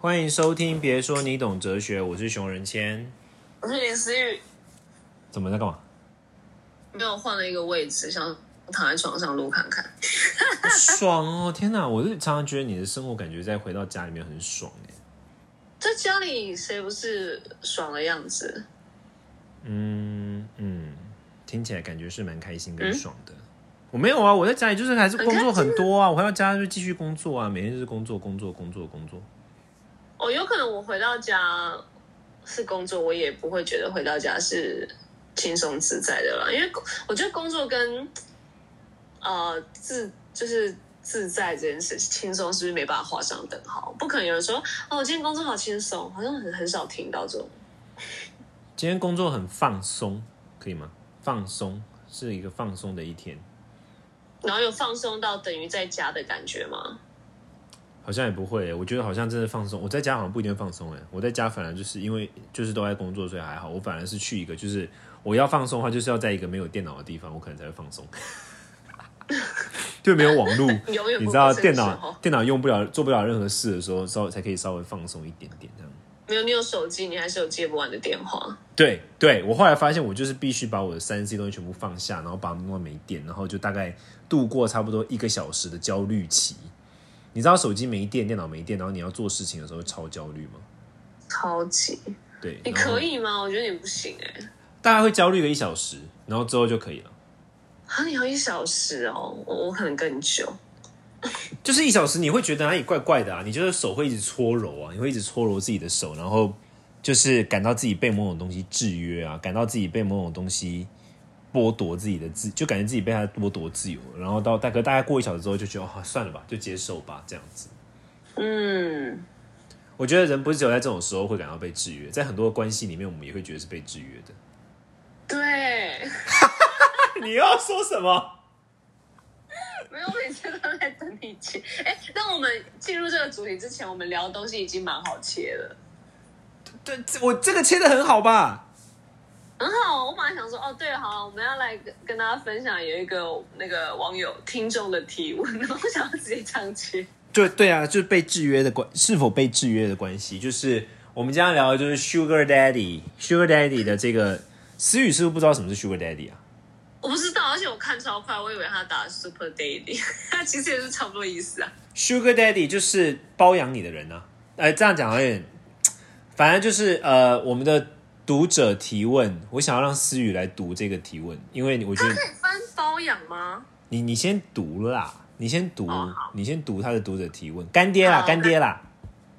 欢迎收听，别说你懂哲学，我是熊仁谦。我是林思玉，怎么在干嘛？没有换了一个位置，想躺在床上录看看。爽哦！天哪，我是常常觉得你的生活感觉在回到家里面很爽哎。在家里谁不是爽的样子？嗯嗯，听起来感觉是蛮开心跟爽的。我没有啊，我在家里就是还是工作很多啊，我回到家就继续工作啊，每天就是工作工作工作工作。哦，有可能我回到家是工作，我也不会觉得回到家是轻松自在的啦。因为我觉得工作跟呃自就是自在这件事，轻松是不是没办法画上等号？不可能有人说哦，我今天工作好轻松，好像很很少听到这种。今天工作很放松，可以吗？放松是一个放松的一天。然后有放松到等于在家的感觉吗？好像也不会，我觉得好像真的放松。我在家好像不一定放松哎，我在家反而就是因为就是都在工作，所以还好。我反而是去一个就是我要放松的话，就是要在一个没有电脑的地方，我可能才会放松。就没有网络，你知道电脑电脑用不了，做不了任何事的时候，稍微才可以稍微放松一点点这样。没有，你有手机，你还是有接不完的电话。对对，我后来发现，我就是必须把我的三 C 东西全部放下，然后把它弄到没电，然后就大概度过差不多一个小时的焦虑期。你知道手机没电，电脑没电，然后你要做事情的时候超焦虑吗？超级。对，你可以吗？我觉得你不行哎。大概会焦虑个一小时，然后之后就可以了。啊，你要一小时哦，我我可能更久。就是一小时，你会觉得哪里怪怪的啊？你就是手会一直搓揉啊，你会一直搓揉自己的手，然后就是感到自己被某种东西制约啊，感到自己被某种东西剥夺自己的自，就感觉自己被他剥夺自由。然后到大概大概过一小时之后，就觉得哦，算了吧，就接受吧，这样子。嗯，我觉得人不是只有在这种时候会感到被制约，在很多关系里面，我们也会觉得是被制约的。对，你要说什么？没有，每次都在等你切。哎，当我们进入这个主题之前，我们聊的东西已经蛮好切了。对，我这个切的很好吧？很好。我本来想说，哦，对了，好，我们要来跟跟大家分享有一个那个网友听众的提问，然后想要直接这样切。对对啊，就是被制约的关，是否被制约的关系，就是我们今天聊的就是 Sugar Daddy，Sugar Daddy 的这个思雨是不是不知道什么是 Sugar Daddy 啊？我不知道，而且我看超快，我以为他打 Super Daddy，他 其实也是差不多意思啊。Sugar Daddy 就是包养你的人呢。哎，这样讲有点，反正就是呃，我们的读者提问，我想要让思雨来读这个提问，因为我觉得可以分包养吗？你你先读啦，你先读，你先读他的读者提问，干爹啦，干爹啦。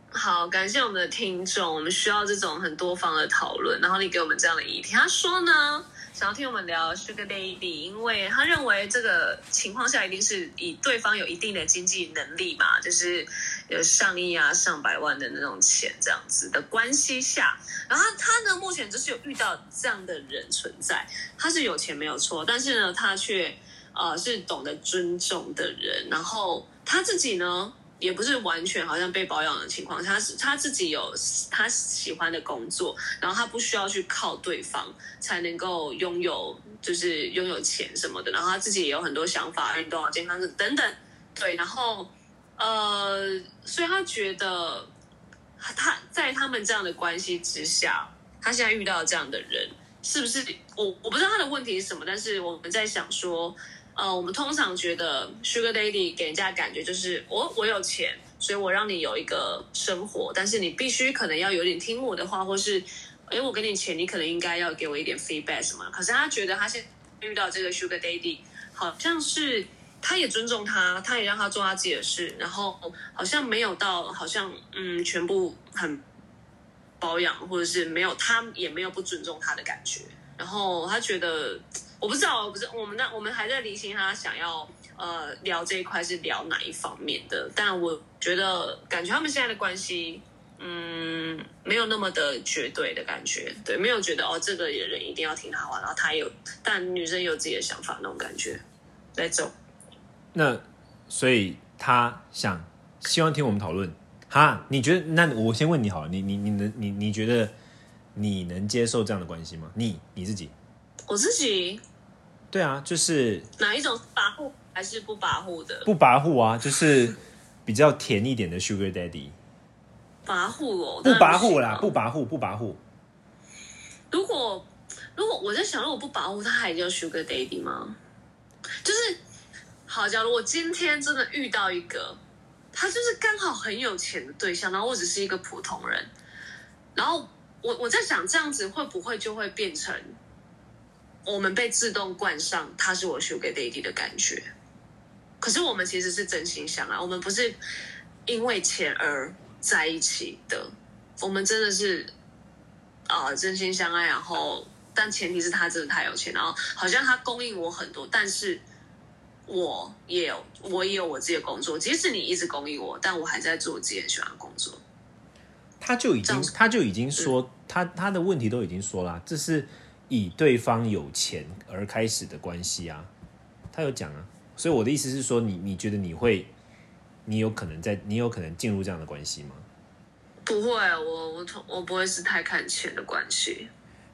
好，感谢我们的听众，我们需要这种很多方的讨论，然后你给我们这样的议题，他说呢？想要听我们聊 Sugar Baby，因为他认为这个情况下一定是以对方有一定的经济能力嘛，就是有上亿啊、上百万的那种钱这样子的关系下，然后他呢目前就是有遇到这样的人存在，他是有钱没有错，但是呢他却呃是懂得尊重的人，然后他自己呢。也不是完全好像被保养的情况，他是他自己有他喜欢的工作，然后他不需要去靠对方才能够拥有，就是拥有钱什么的，然后他自己也有很多想法，运动啊、健康等等，对，然后呃，所以他觉得他在他们这样的关系之下，他现在遇到这样的人，是不是我我不知道他的问题是什么，但是我们在想说。呃，我们通常觉得 Sugar Daddy 给人家感觉就是我我有钱，所以我让你有一个生活，但是你必须可能要有点听我的话，或是哎我给你钱，你可能应该要给我一点 feedback 什么。可是他觉得他现遇到这个 Sugar Daddy，好像是他也尊重他，他也让他做他自己的事，然后好像没有到好像嗯全部很包养，或者是没有他也没有不尊重他的感觉，然后他觉得。我不知道，我不是我们那我们还在理清他想要呃聊这一块是聊哪一方面的，但我觉得感觉他们现在的关系，嗯，没有那么的绝对的感觉，对，没有觉得哦这个人一定要听他话，然后他有，但女生有自己的想法那种感觉，来走。那所以他想希望听我们讨论，哈？你觉得？那我先问你好了，你你你能你你觉得你能接受这样的关系吗？你你自己？我自己。对啊，就是哪一种跋扈还是不跋扈的？不跋扈啊，就是比较甜一点的 Sugar Daddy。跋扈哦，不跋扈啦，不跋扈，不跋扈。如果如果我在想，如果不跋扈他，还叫 Sugar Daddy 吗？就是好，假如我今天真的遇到一个，他就是刚好很有钱的对象，然后我只是一个普通人，然后我我在想，这样子会不会就会变成我们被自动冠上他是我 Sugar Daddy 的感觉？可是我们其实是真心相爱，我们不是因为钱而在一起的，我们真的是啊、真心相爱，然后但前提是他真的太有钱，然后好像他供应我很多，但是我也有我也有我自己的工作，即使你一直供应我，但我还在做我自己很喜欢的工作。他就已经他就已经说，他他的问题都已经说了，这是以对方有钱而开始的关系啊，他有讲啊，所以我的意思是说，你你觉得你会，你有可能在，你有可能进入这样的关系吗？不会，我我从我不会是太看钱的关系。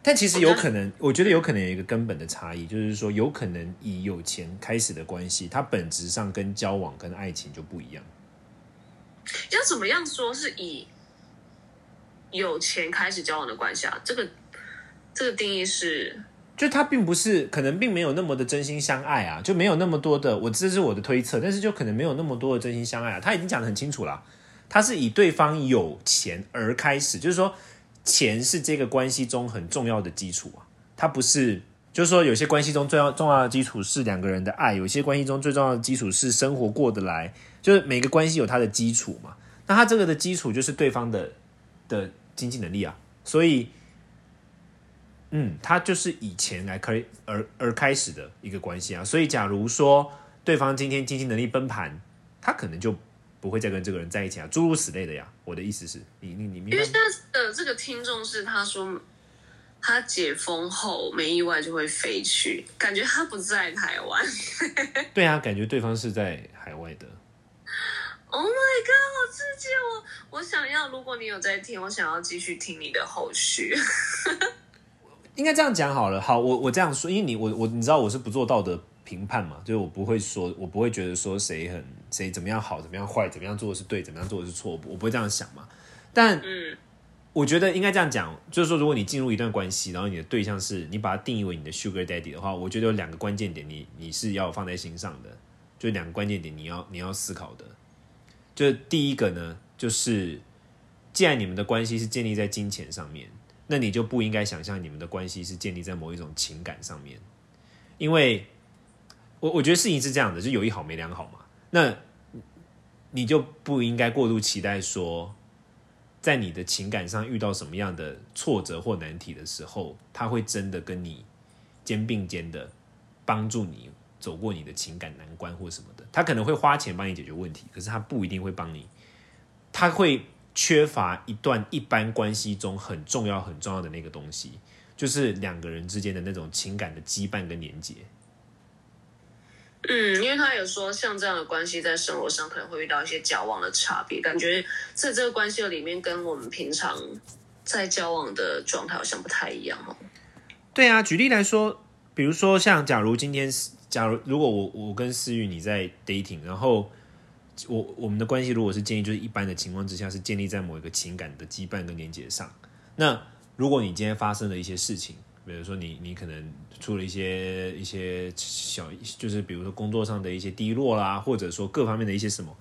但其实有可能，我觉得有可能有一个根本的差异，就是说，有可能以有钱开始的关系，它本质上跟交往跟爱情就不一样。要怎么样说是以有钱开始交往的关系啊？这个这个定义是就他并不是，可能并没有那么的真心相爱啊，就没有那么多的，我这是我的推测，但是就可能没有那么多的真心相爱啊。他已经讲得很清楚了，他是以对方有钱而开始，就是说钱是这个关系中很重要的基础啊，它不是。就是说，有些关系中最要重要的基础是两个人的爱，有些关系中最重要的基础是生活过得来。就是每个关系有它的基础嘛，那它这个的基础就是对方的的经济能力啊，所以嗯，他就是以钱来开而而开始的一个关系啊。所以，假如说对方今天经济能力崩盘，他可能就不会再跟这个人在一起啊，诸如此类的呀。我的意思是你你你因为现？在的这个听众是他说他解封后没意外就会飞去，感觉他不在台湾。对啊，感觉对方是在海外的。Oh my god，好刺激哦！我我想要，如果你有在听，我想要继续听你的后续。应该这样讲好了。好，我我这样说，因为你我我你知道我是不做道德评判嘛，就是我不会说，我不会觉得说谁很谁怎么样好，怎么样坏，怎么样做的是对，怎么样做的是错，我不我不会这样想嘛。但嗯我觉得应该这样讲，就是说，如果你进入一段关系，然后你的对象是你把它定义为你的 Sugar Daddy 的话，我觉得有两个关键点你，你是要放在心上的，就两个关键点你要你要思考的。就第一个呢，就是既然你们的关系是建立在金钱上面，那你就不应该想象你们的关系是建立在某一种情感上面，因为我我觉得事情是这样的，就有一好没两好嘛。那你就不应该过度期待说，在你的情感上遇到什么样的挫折或难题的时候，他会真的跟你肩并肩的帮助你走过你的情感难关或什么的。他可能会花钱帮你解决问题，可是他不一定会帮你，他会缺乏一段一般关系中很重要很重要的那个东西，就是两个人之间的那种情感的羁绊跟连接。嗯，因为他有说，像这样的关系在生活上可能会遇到一些交往的差别，感觉在这个关系里面跟我们平常在交往的状态好像不太一样哦。对啊，举例来说，比如说像假如今天，假如如果我我跟思雨你在 dating，然后我我们的关系如果是建立就是一般的情况之下是建立在某一个情感的羁绊跟连接上，那如果你今天发生了一些事情，比如说你你可能出了一些一些小，就是比如说工作上的一些低落啦，或者说各方面的一些什么，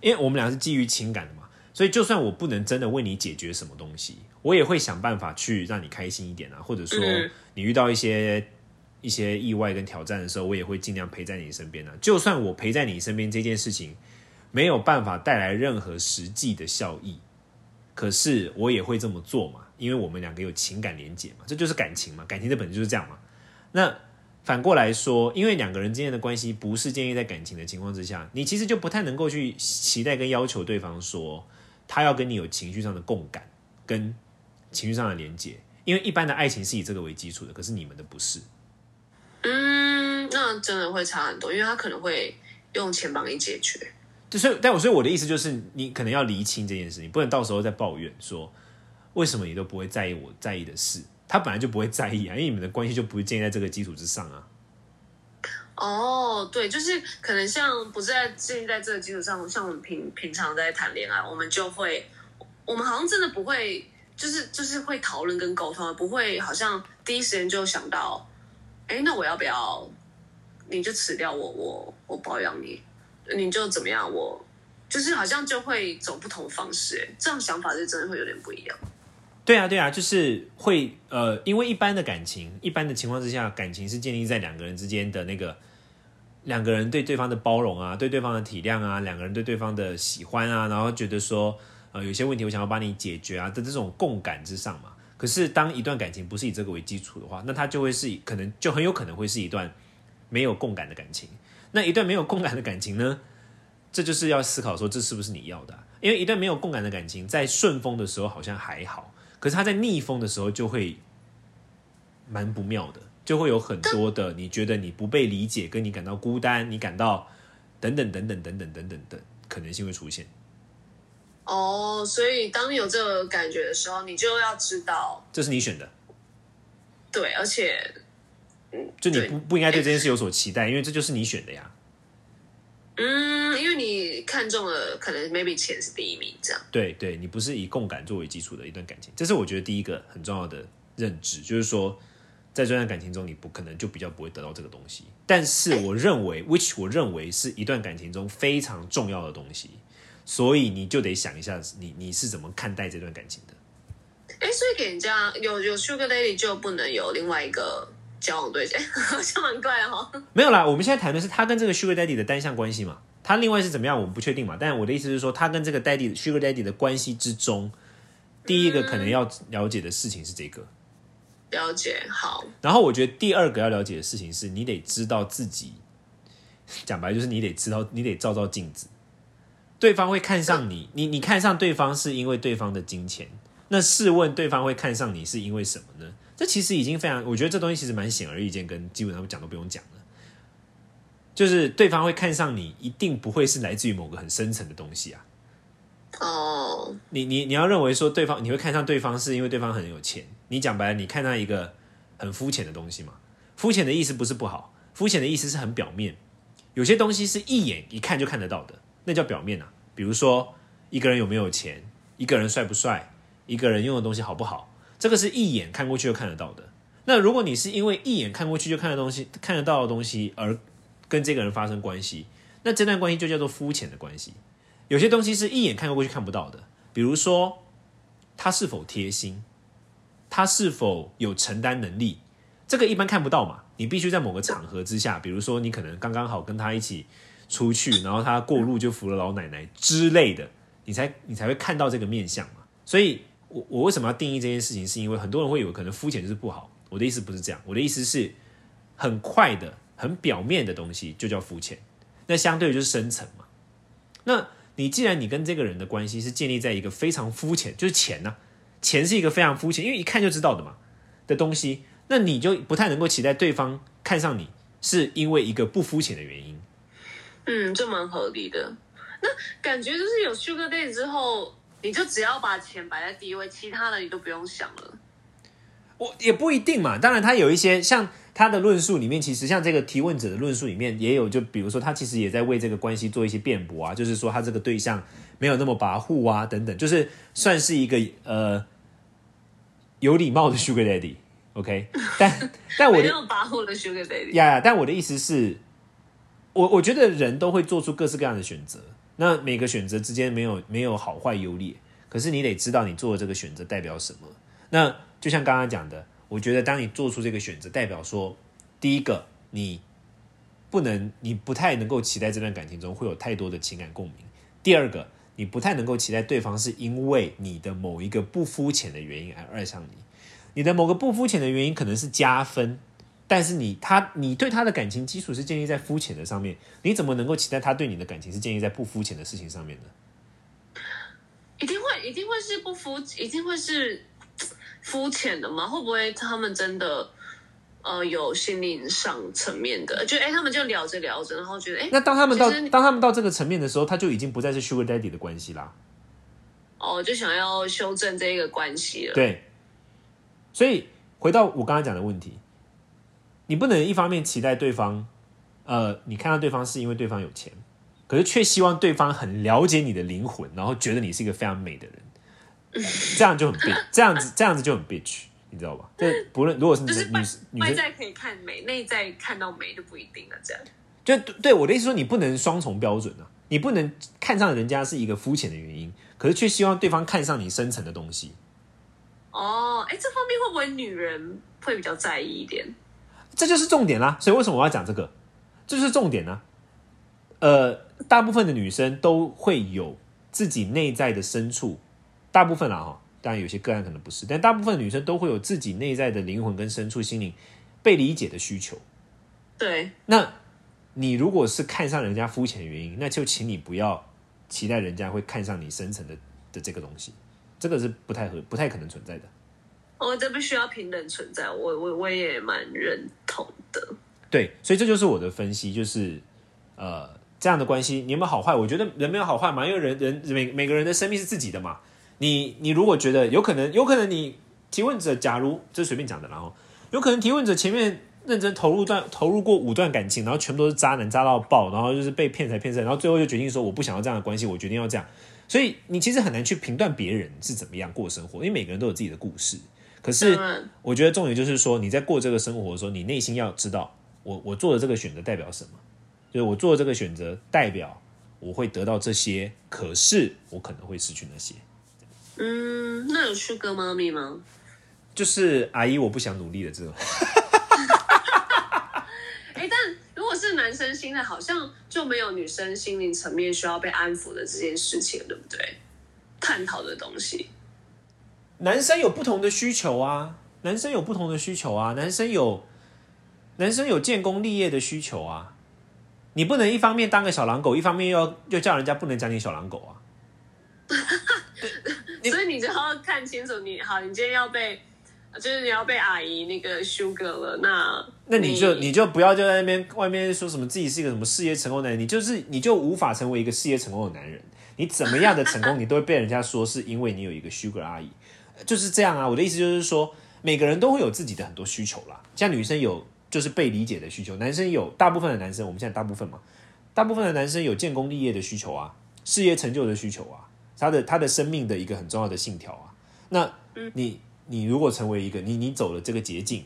因为我们俩是基于情感的嘛，所以就算我不能真的为你解决什么东西，我也会想办法去让你开心一点啊，或者说嗯。你遇到一些一些意外跟挑战的时候，我也会尽量陪在你身边啊。就算我陪在你身边这件事情没有办法带来任何实际的效益，可是我也会这么做嘛，因为我们两个有情感连结嘛，这就是感情嘛，感情的本质就是这样嘛。那反过来说，因为两个人之间的关系不是建立在感情的情况之下，你其实就不太能够去期待跟要求对方说他要跟你有情绪上的共感跟情绪上的连接，因为一般的爱情是以这个为基础的，可是你们的不是。嗯，那真的会差很多，因为他可能会用钱帮你解决。就是，但我所以我的意思就是，你可能要厘清这件事，情不能到时候再抱怨说为什么你都不会在意我在意的事，他本来就不会在意啊，因为你们的关系就不是建立在这个基础之上啊。哦，对，就是可能像不是在建立在这个基础上，像我们平平常在谈恋爱，我们就会我们好像真的不会，就是就是会讨论跟沟通，不会好像第一时间就想到，哎，那我要不要你就辞掉我，我我保养你，你就怎么样，我就是好像就会走不同方式，哎，这样想法是真的会有点不一样。对啊，对啊，就是会呃，因为一般的感情，一般的情况之下，感情是建立在两个人之间的那个两个人对对方的包容啊，对对方的体谅啊，两个人对对方的喜欢啊，然后觉得说呃有些问题我想要帮你解决啊的这种共感之上嘛。可是当一段感情不是以这个为基础的话，那它就会是可能就很有可能会是一段没有共感的感情。那一段没有共感的感情呢，这就是要思考说这是不是你要的？因为一段没有共感的感情，在顺风的时候好像还好。可是他在逆风的时候就会蛮不妙的，就会有很多的你觉得你不被理解，跟你感到孤单，你感到等等等等等等等等的可能性会出现。哦，所以当你有这个感觉的时候，你就要知道这是你选的。对，而且，嗯，就你不不应该对这件事有所期待，因为这就是你选的呀。嗯，因为你看中了，可能 maybe 钱是第一名，这样。对对，你不是以共感作为基础的一段感情，这是我觉得第一个很重要的认知，就是说，在这段感情中，你不可能就比较不会得到这个东西。但是我认为，which 我认为是一段感情中非常重要的东西，所以你就得想一下，你你是怎么看待这段感情的？哎，所以给人家有有 sugar lady 就不能有另外一个。交往对象 好像蛮怪哈，没有啦，我们现在谈的是他跟这个 Sugar Daddy 的单向关系嘛，他另外是怎么样，我们不确定嘛。但我的意思是说，他跟这个 Daddy Sugar Daddy 的关系之中，第一个可能要了解的事情是这个，了解好。然后我觉得第二个要了解的事情是你得知道自己，讲白就是你得知道，你得照照镜子，对方会看上你，你你看上对方是因为对方的金钱，那试问对方会看上你是因为什么呢？这其实已经非常，我觉得这东西其实蛮显而易见，跟基本上讲都不用讲了。就是对方会看上你，一定不会是来自于某个很深层的东西啊。哦，你你你要认为说对方你会看上对方是因为对方很有钱，你讲白了，你看上一个很肤浅的东西嘛？肤浅的意思不是不好，肤浅的意思是很表面。有些东西是一眼一看就看得到的，那叫表面啊。比如说一个人有没有钱，一个人帅不帅，一个人用的东西好不好。这个是一眼看过去就看得到的。那如果你是因为一眼看过去就看的东西、看得到的东西而跟这个人发生关系，那这段关系就叫做肤浅的关系。有些东西是一眼看过去看不到的，比如说他是否贴心，他是否有承担能力，这个一般看不到嘛。你必须在某个场合之下，比如说你可能刚刚好跟他一起出去，然后他过路就扶了老奶奶之类的，你才你才会看到这个面相嘛。所以。我我为什么要定义这件事情？是因为很多人会以为可能肤浅就是不好。我的意思不是这样，我的意思是很快的、很表面的东西就叫肤浅，那相对就是深层嘛。那你既然你跟这个人的关系是建立在一个非常肤浅，就是钱呢，钱是一个非常肤浅，因为一看就知道的嘛的东西，那你就不太能够期待对方看上你是因为一个不肤浅的原因。嗯，就蛮合理的。那感觉就是有 Sugar Day 之后。你就只要把钱摆在第一位，其他的你都不用想了。我也不一定嘛，当然他有一些像他的论述里面，其实像这个提问者的论述里面也有，就比如说他其实也在为这个关系做一些辩驳啊，就是说他这个对象没有那么跋扈啊，等等，就是算是一个呃有礼貌的 Sugar Daddy，OK？但但我 没有跋扈的 Sugar Daddy 呀，但我的意思是，我我觉得人都会做出各式各样的选择。那每个选择之间没有没有好坏优劣，可是你得知道你做的这个选择代表什么。那就像刚刚讲的，我觉得当你做出这个选择，代表说，第一个你不能，你不太能够期待这段感情中会有太多的情感共鸣；第二个，你不太能够期待对方是因为你的某一个不肤浅的原因而爱上你，你的某个不肤浅的原因可能是加分。但是你他你对他的感情基础是建立在肤浅的上面，你怎么能够期待他对你的感情是建立在不肤浅的事情上面呢？一定会一定会是不肤一定会是肤浅的吗？会不会他们真的呃有心灵上层面的？就哎，他们就聊着聊着，然后觉得哎，那当他们到当他们到这个层面的时候，他就已经不再是 Sugar Daddy 的关系啦。哦，就想要修正这个关系了。对，所以回到我刚才讲的问题。你不能一方面期待对方，呃，你看到对方是因为对方有钱，可是却希望对方很了解你的灵魂，然后觉得你是一个非常美的人。这样就很 bitch，这样子这样子就很 bitch，你知道吧？这不论如果是女女，外在可以看美，内在看到美就不一定了。这样，就对我的意思说，你不能双重标准啊，你不能看上人家是一个肤浅的原因，可是却希望对方看上你深层的东西。哦，哎，这方面会不会女人会比较在意一点？这就是重点啦。所以为什么我要讲这个？这就是重点呢、呃，大部分的女生都会有自己内在的深处，大部分啦哈，当然有些个案可能不是，但大部分女生都会有自己内在的灵魂跟深处心灵被理解的需求。对，那你如果是看上人家肤浅的原因，那就请你不要期待人家会看上你深层的的这个东西，这个是不太合、不太可能存在的。哦，这必须要平等存在，我我我也蛮认同的。对，所以这就是我的分析，就是呃这样的关系，你有没有好坏？我觉得人没有好坏嘛，因为人人每每个人的生命是自己的嘛。你你如果觉得有可能，有可能你提问者，假如这随便讲的，然后有可能提问者前面认真投入段投入过五段感情，然后全部都是渣男，渣到爆，然后就是被骗财骗色，然后最后就决定说我不想要这样的关系，我决定要这样。所以你其实很难去评断别人是怎么样过生活，因为每个人都有自己的故事。可是我觉得重点就是说，你在过这个生活的时候，你内心要知道，我我做的这个选择代表什么，就是我做的这个选择代表我会得到这些，可是我可能会失去那些。嗯，那有去哥妈咪吗？就是阿姨，我不想努力的这种。哎，但如果是男生心态，好像就没有女生心灵层面需要被安抚的这件事情，对不对？探讨的东西，男生有不同的需求啊，男生有不同的需求啊，男生有男生有建功立业的需求啊。你不能一方面当个小狼狗，一方面又要又叫人家不能讲你小狼狗啊。你所以你就要看清楚你，好，你今天要被，就是你要被阿姨那个 sugar 了，那那你就你就不要就在那边外面说什么自己是一个什么事业成功的男人，你就是你就无法成为一个事业成功的男人。你怎么样的成功，你都会被人家说是因为你有一个 sugar 阿姨，就是这样啊。我的意思就是说，每个人都会有自己的很多需求啦。像女生有就是被理解的需求，男生有大部分的男生，我们现在大部分嘛，大部分的男生有建功立业的需求啊，事业成就的需求啊，他的他的生命的一个很重要的信条啊。那你你如果成为一个你你走了这个捷径，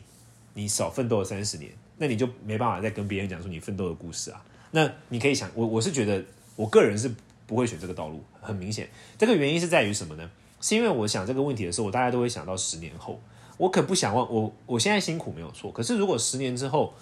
你少奋斗了三十年，那你就没办法再跟别人讲说你奋斗的故事啊。那你可以想，我我是觉得我个人是不会选这个道路，很明显，这个原因是在于什么呢？是因为我想这个问题的时候，我大家都会想到十年后，我可不想忘我我现在辛苦没有错，可是如果十年之后，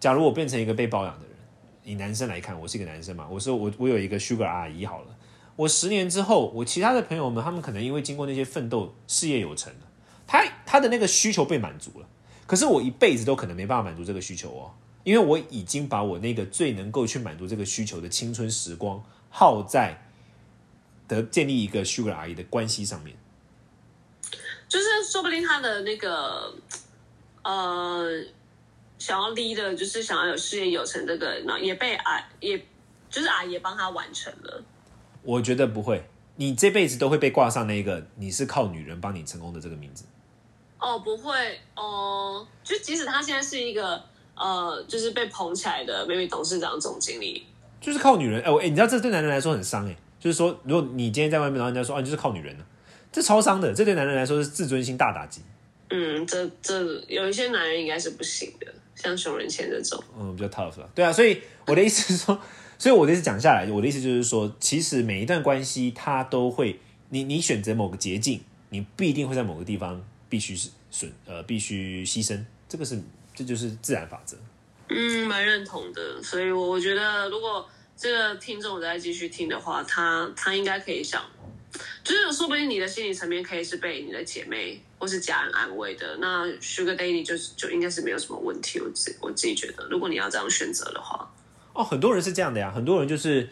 假如我变成一个被包养的人，以男生来看，我是一个男生嘛，我说我我有一个 sugar 阿姨好了，我十年之后，我其他的朋友们，他们可能因为经过那些奋斗，事业有成了，他他的那个需求被满足了，可是我一辈子都可能没办法满足这个需求哦，因为我已经把我那个最能够去满足这个需求的青春时光耗在得建立一个 sugar 阿姨的关系上面。就是说不定他的那个呃想要 lead 的，就是想要有事业有成这个，然后也被阿也就是阿爷帮他完成了。我觉得不会，你这辈子都会被挂上那个你是靠女人帮你成功的这个名字。哦，不会哦，就即使他现在是一个呃，就是被捧起来的美美董事长、总经理，就是靠女人，哎、我哎、你知道这对男人来说很伤哎、就是说，如果你今天在外面，然后人家说啊，你就是靠女人呢、这超伤的，这对男人来说是自尊心大打击。嗯，这这有一些男人应该是不行的，像熊仁谦这种。嗯，比较 tough 了。对啊，所以我的意思是说，所以我的意思讲下来，我的意思就是说，其实每一段关系它都会，你你选择某个捷径，你不一定会在某个地方必须是损呃必须牺牲，这个是这就是自然法则。嗯，蛮认同的，所以我我觉得，如果这个听众再继续听的话，他他应该可以想，就是说不定你的心理层面可以是被你的姐妹或是家人安慰的，那 Sugar Daddy 就是就应该是没有什么问题。我自我自己觉得，如果你要这样选择的话，哦，很多人是这样的呀，很多人就是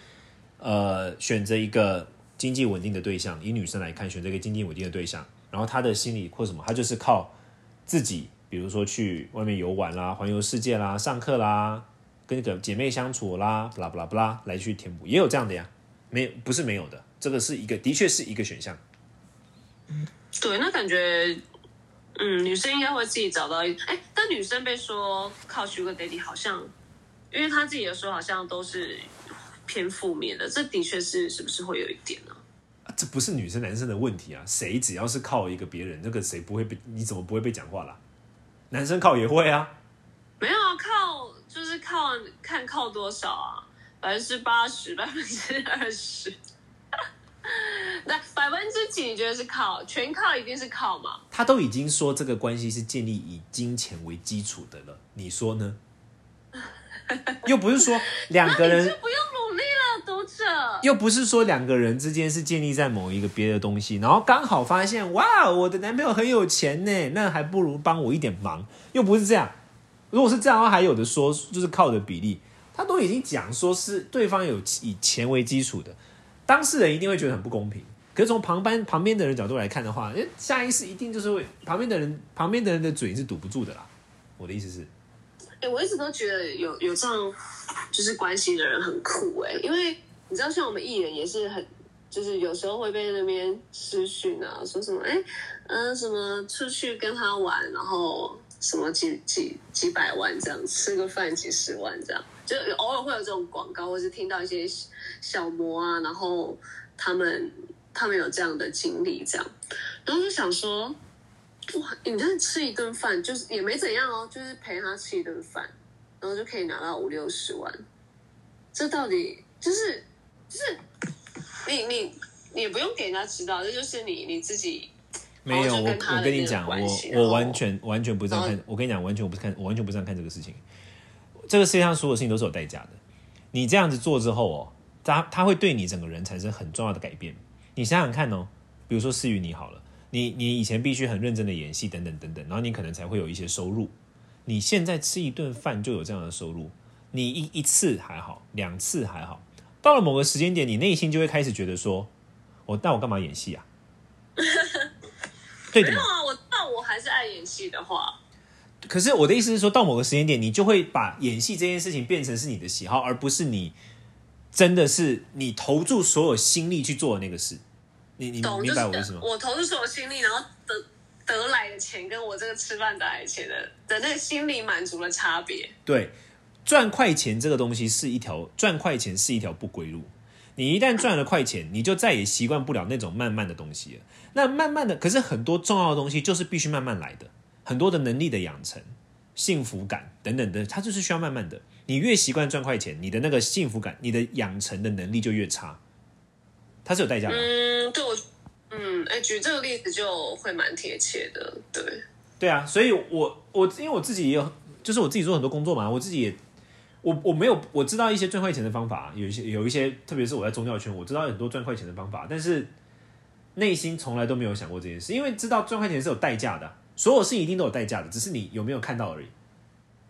呃选择一个经济稳定的对象，以女生来看，选择一个经济稳定的对象，然后她的心理或什么，她就是靠自己，比如说去外面游玩啦、环游世界啦、上课啦、跟个姐妹相处啦，不啦不啦不啦，来去填补，也有这样的呀，没不是没有的，这个是一个，的确是一个选项。对，那感觉，嗯，女生应该会自己找到一，哎，但女生被说靠 Sugar Daddy 好像，因为她自己的说好像都是偏负面的，这的确是是不是会有一点呢、这不是女生男生的问题啊，谁只要是靠一个别人，那个谁不会被你怎么不会被讲话啦？男生靠也会啊，没有啊，靠就是靠看靠多少啊，百分之八十，百分之二十。那百分之几你觉得是靠？全靠一定是靠嘛？他都已经说这个关系是建立以金钱为基础的了，你说呢？又不是说两个人就不用努力了，读者。又不是说两个人之间是建立在某一个别的东西，然后刚好发现哇，我的男朋友很有钱呢，那还不如帮我一点忙，又不是这样。如果是这样的话，还有的说就是靠的比例，他都已经讲说是对方有以钱为基础的，当事人一定会觉得很不公平。可是从旁边旁边的人角度来看的话，诶下意识一定就是会旁边的人旁边的人的嘴是堵不住的啦。我的意思是，哎、我一直都觉得有有这样就是关系的人很酷哎、因为你知道，像我们艺人也是很，就是有时候会被那边私讯啊，说什么哎，嗯、什么出去跟他玩，然后什么几几几百万这样，吃个饭几十万这样，就偶尔会有这种广告，或是听到一些小模啊，然后他们他们有这样的经历这样，然后就想说。哇，你这吃一顿饭就是也没怎样哦，就是陪他吃一顿饭，然后就可以拿到五六十万，这到底就是就是你你你不用给人家知道，这就是你你自己没有，我我跟你讲，我我完全完全不这样看。我跟你讲，完全我不是看，我完全不这样看这个事情。这个世界上所有事情都是有代价的。你这样子做之后哦，他他会对你整个人产生很重要的改变。你想想看哦，比如说思雨你好了，你你以前必须很认真的演戏等等等等，然后你可能才会有一些收入。你现在吃一顿饭就有这样的收入，你一一次还好，两次还好，到了某个时间点，你内心就会开始觉得说，我那我干嘛演戏啊？对的嘛没有。啊，我那我还是爱演戏的话，可是我的意思是说，到某个时间点，你就会把演戏这件事情变成是你的喜好，而不是你真的是你投注所有心力去做的那个事。你你懂？明白我的意思吗？就是我投注所有心力，然后得得来的钱跟我这个吃饭得来的钱的的那个心理满足的差别。对，赚快钱这个东西是一条赚快钱是一条不归路。你一旦赚了快钱，你就再也习惯不了那种慢慢的东西了。那慢慢的，可是很多重要的东西就是必须慢慢来的，很多的能力的养成、幸福感等等的，它就是需要慢慢的。你越习惯赚快钱，你的那个幸福感、你的养成的能力就越差，它是有代价的。嗯，对我，嗯，哎，举这个例子就会蛮贴切的，对。对啊，所以我我因为我自己也有，就是我自己做很多工作嘛，我自己也我我没有我知道一些赚快钱的方法，有一些有一些，特别是我在宗教圈，我知道很多赚快钱的方法，但是内心从来都没有想过这件事，因为知道赚快钱是有代价的，所有事一定都有代价的，只是你有没有看到而已。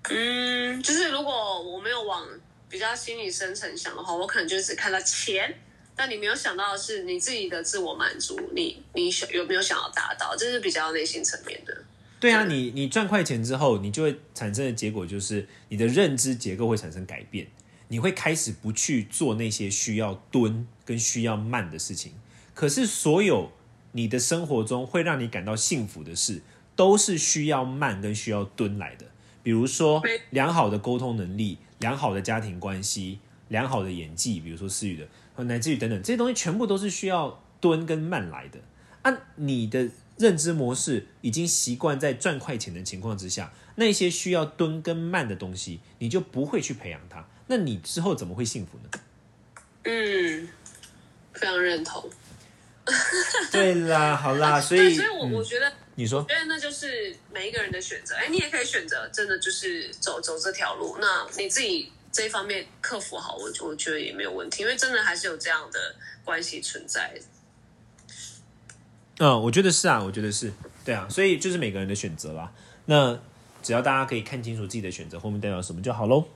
嗯，就是如果我没有往比较心理深层想的话，我可能就只看到钱，但你没有想到的是你自己的自我满足，你你想有没有想要达到，这是比较内心层面的。对啊，你你赚快钱之后，你就会产生的结果就是你的认知结构会产生改变，你会开始不去做那些需要蹲跟需要慢的事情。可是所有你的生活中会让你感到幸福的事，都是需要慢跟需要蹲来的。比如说良好的沟通能力、良好的家庭关系、良好的演技，比如说思雨的，呃乃至于等等这些东西，全部都是需要蹲跟慢来的。按、你的认知模式已经习惯在赚快钱的情况之下，那些需要蹲跟慢的东西，你就不会去培养它。那你之后怎么会幸福呢？嗯，非常认同。对啦，好啦，所，以所以我、嗯我觉得，你说我觉得那就是每一个人的选择。哎，你也可以选择真的就是走走这条路，那你自己这一方面克服好，我我觉得也没有问题，因为真的还是有这样的关系存在。嗯，我觉得是啊，我觉得是对啊，所以就是每个人的选择啦。那只要大家可以看清楚自己的选择后面代表什么就好喽。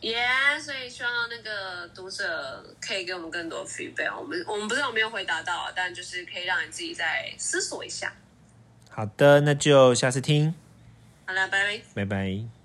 耶所以希望那个读者可以给我们更多 feedback。我们我们不知道有没有回答到，但就是可以让你自己再思索一下。好的，那就下次听，好了，拜拜。拜拜。